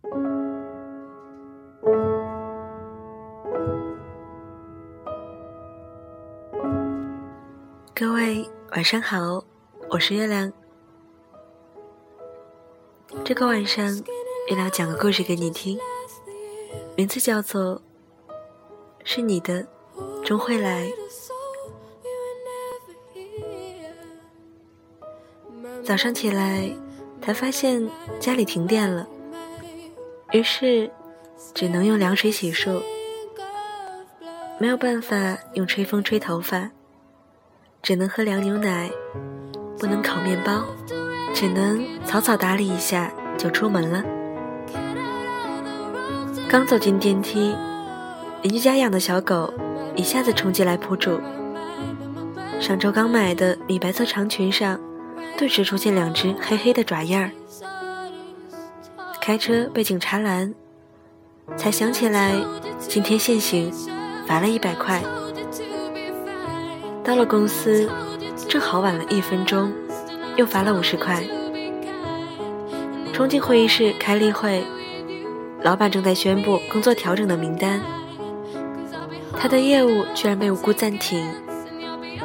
各位晚上好，我是月亮。这个晚上，月亮讲个故事给你听，名字叫做《是你的终会来》。早上起来，才发现家里停电了，于是只能用凉水洗漱，没有办法用吹风吹头发。只能喝凉牛奶，不能烤面包，只能草草打理一下就出门了。刚走进电梯，邻居家养的小狗一下子冲进来扑住。上周刚买的米白色长裙上，顿时出现两只黑黑的爪印儿。开车被警察拦，才想起来今天限行，罚了一百块。到了公司，正好晚了一分钟，又罚了五十块。冲进会议室开例会，老板正在宣布工作调整的名单。他的业务居然被无辜暂停，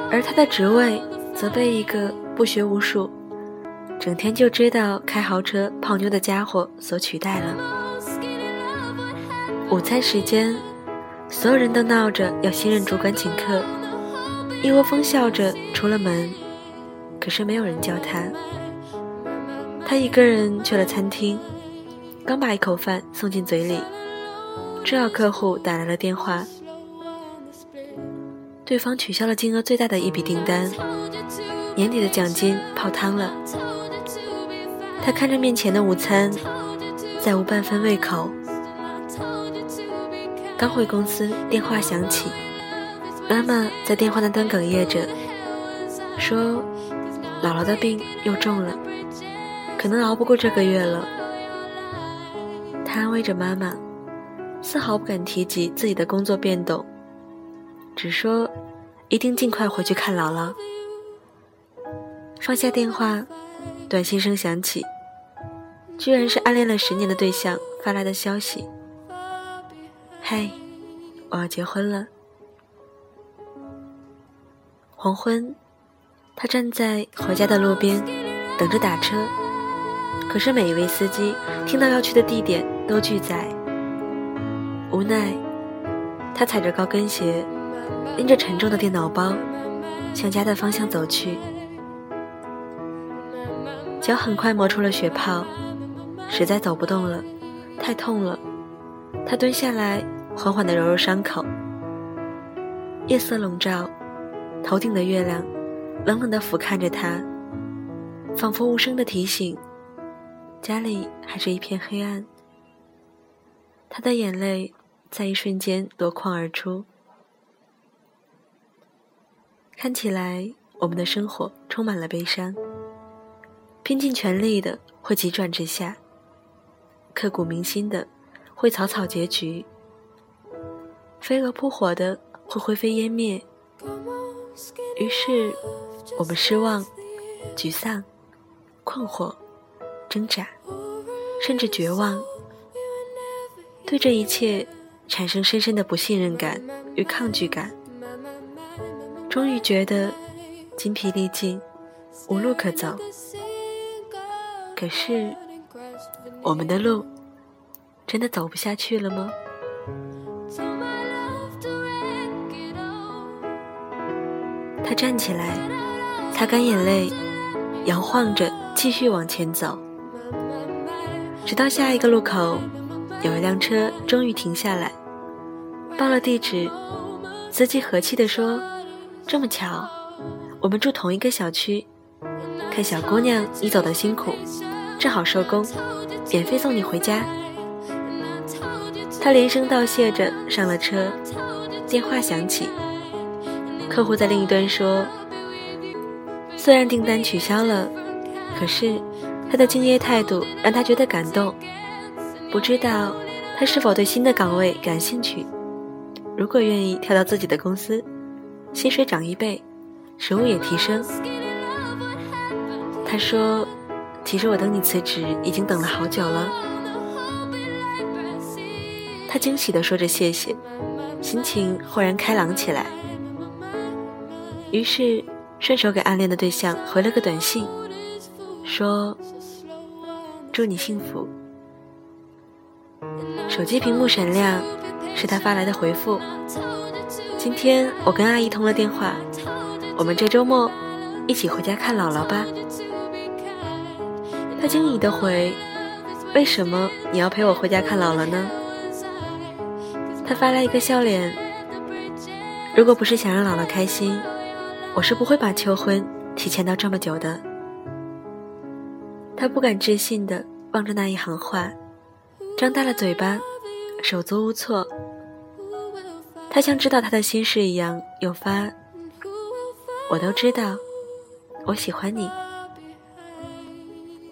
而他的职位则被一个不学无术、整天就知道开豪车泡妞的家伙所取代了。午餐时间，所有人都闹着要新任主管请客。一窝蜂笑着出了门，可是没有人叫他。他一个人去了餐厅，刚把一口饭送进嘴里，正好客户打来了电话，对方取消了金额最大的一笔订单，年底的奖金泡汤了。他看着面前的午餐，再无半分胃口。刚回公司，电话响起。妈妈在电话那端哽咽着，说：“姥姥的病又重了，可能熬不过这个月了。”他安慰着妈妈，丝毫不敢提及自己的工作变动，只说：“一定尽快回去看姥姥。”放下电话，短信声响起，居然是暗恋了十年的对象发来的消息：“嗨，我要结婚了。”黄昏，他站在回家的路边，等着打车。可是每一位司机听到要去的地点都拒载。无奈，他踩着高跟鞋，拎着沉重的电脑包，向家的方向走去。脚很快磨出了血泡，实在走不动了，太痛了。他蹲下来，缓缓地揉揉伤口。夜色笼罩。头顶的月亮，冷冷地俯瞰着他，仿佛无声的提醒：家里还是一片黑暗。他的眼泪在一瞬间夺眶而出。看起来，我们的生活充满了悲伤。拼尽全力的会急转直下，刻骨铭心的会草草结局，飞蛾扑火的会灰飞烟灭。于是，我们失望、沮丧、困惑、挣扎，甚至绝望，对这一切产生深深的不信任感与抗拒感。终于觉得筋疲力尽，无路可走。可是，我们的路真的走不下去了吗？他站起来，擦干眼泪，摇晃着继续往前走，直到下一个路口，有一辆车终于停下来，报了地址，司机和气地说：“这么巧，我们住同一个小区，看小姑娘你走的辛苦，正好收工，免费送你回家。”他连声道谢着上了车，电话响起。客户在另一端说：“虽然订单取消了，可是他的敬业态度让他觉得感动。不知道他是否对新的岗位感兴趣？如果愿意跳到自己的公司，薪水涨一倍，职务也提升。”他说：“其实我等你辞职已经等了好久了。”他惊喜地说着谢谢，心情豁然开朗起来。于是顺手给暗恋的对象回了个短信，说：“祝你幸福。”手机屏幕闪亮，是他发来的回复：“今天我跟阿姨通了电话，我们这周末一起回家看姥姥吧。”他惊疑的回：“为什么你要陪我回家看姥姥呢？”他发来一个笑脸：“如果不是想让姥姥开心，我是不会把求婚提前到这么久的。”他不敢置信的望着那一行话，张大了嘴巴，手足无措。他像知道他的心事一样，又发：“我都知道，我喜欢你。”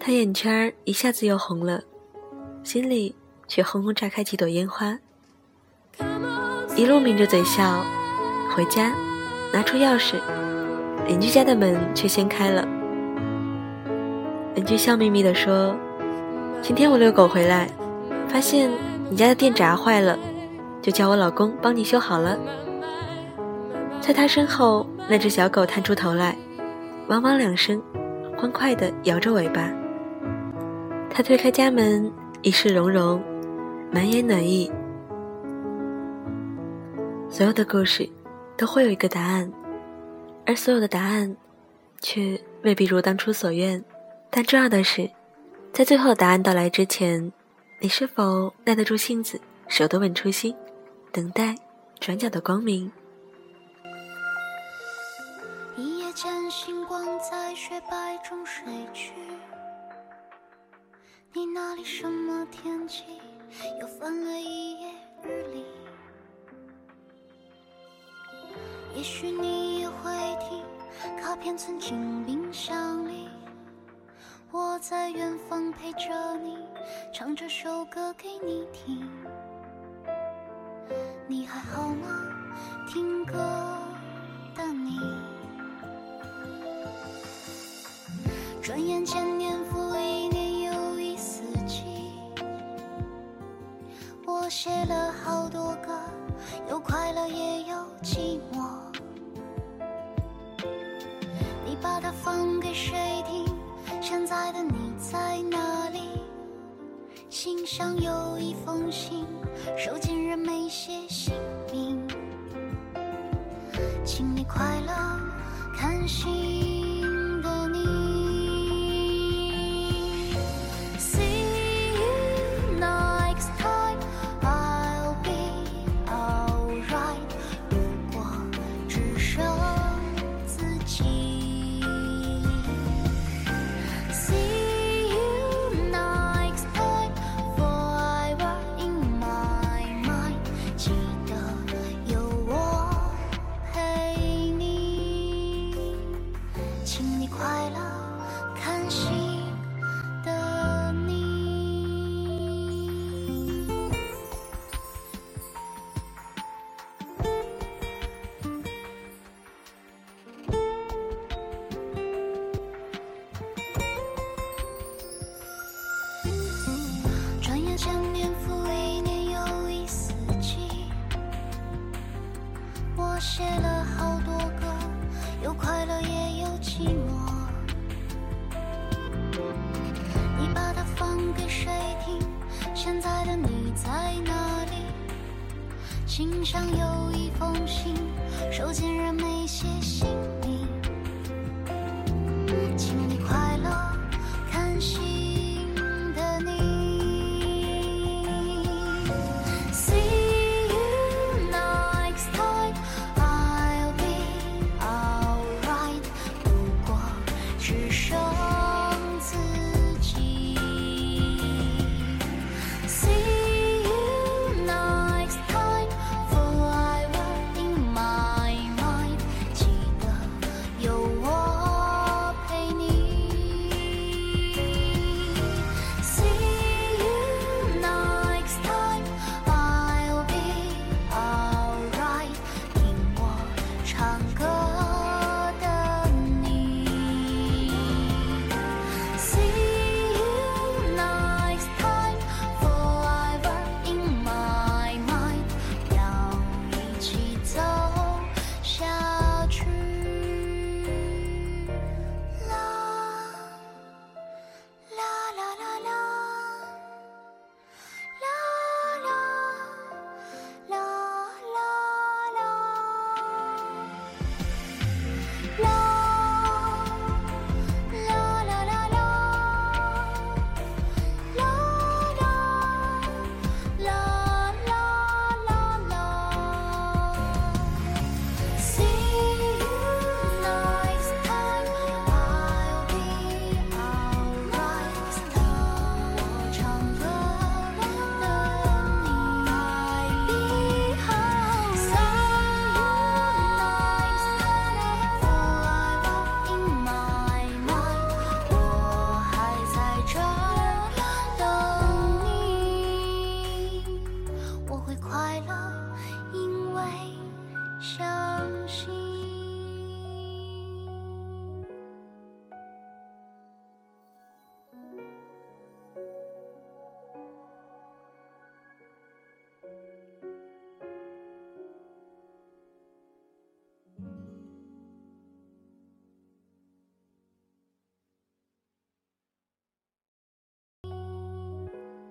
他眼圈一下子又红了，心里却轰轰炸开几朵烟花。一路抿着嘴笑，回家，拿出钥匙，邻居家的门却先开了。邻居笑眯眯地说：“今天我遛狗回来，发现你家的电闸坏了，就叫我老公帮你修好了。”在他身后，那只小狗探出头来，汪汪两声，欢快地摇着尾巴。他推开家门，一世融融，满眼暖意。所有的故事都会有一个答案，而所有的答案却未必如当初所愿。但重要的是，在最后答案到来之前，你是否耐得住性子，守得稳初心，等待转角的光明？一夜间，星光在雪白中睡去。你那里什么天气？又翻了一页日历。也许你也会听，卡片存进冰箱里。我在远方陪着你，唱这首歌给你听。你还好吗？听歌的你。转眼间年写了好多歌，有快乐也有寂寞。你把它放给谁听？现在的你在哪里？信上有一封信，收件人没写姓名。请你快乐，看信。信上有一封信，收件人没写信。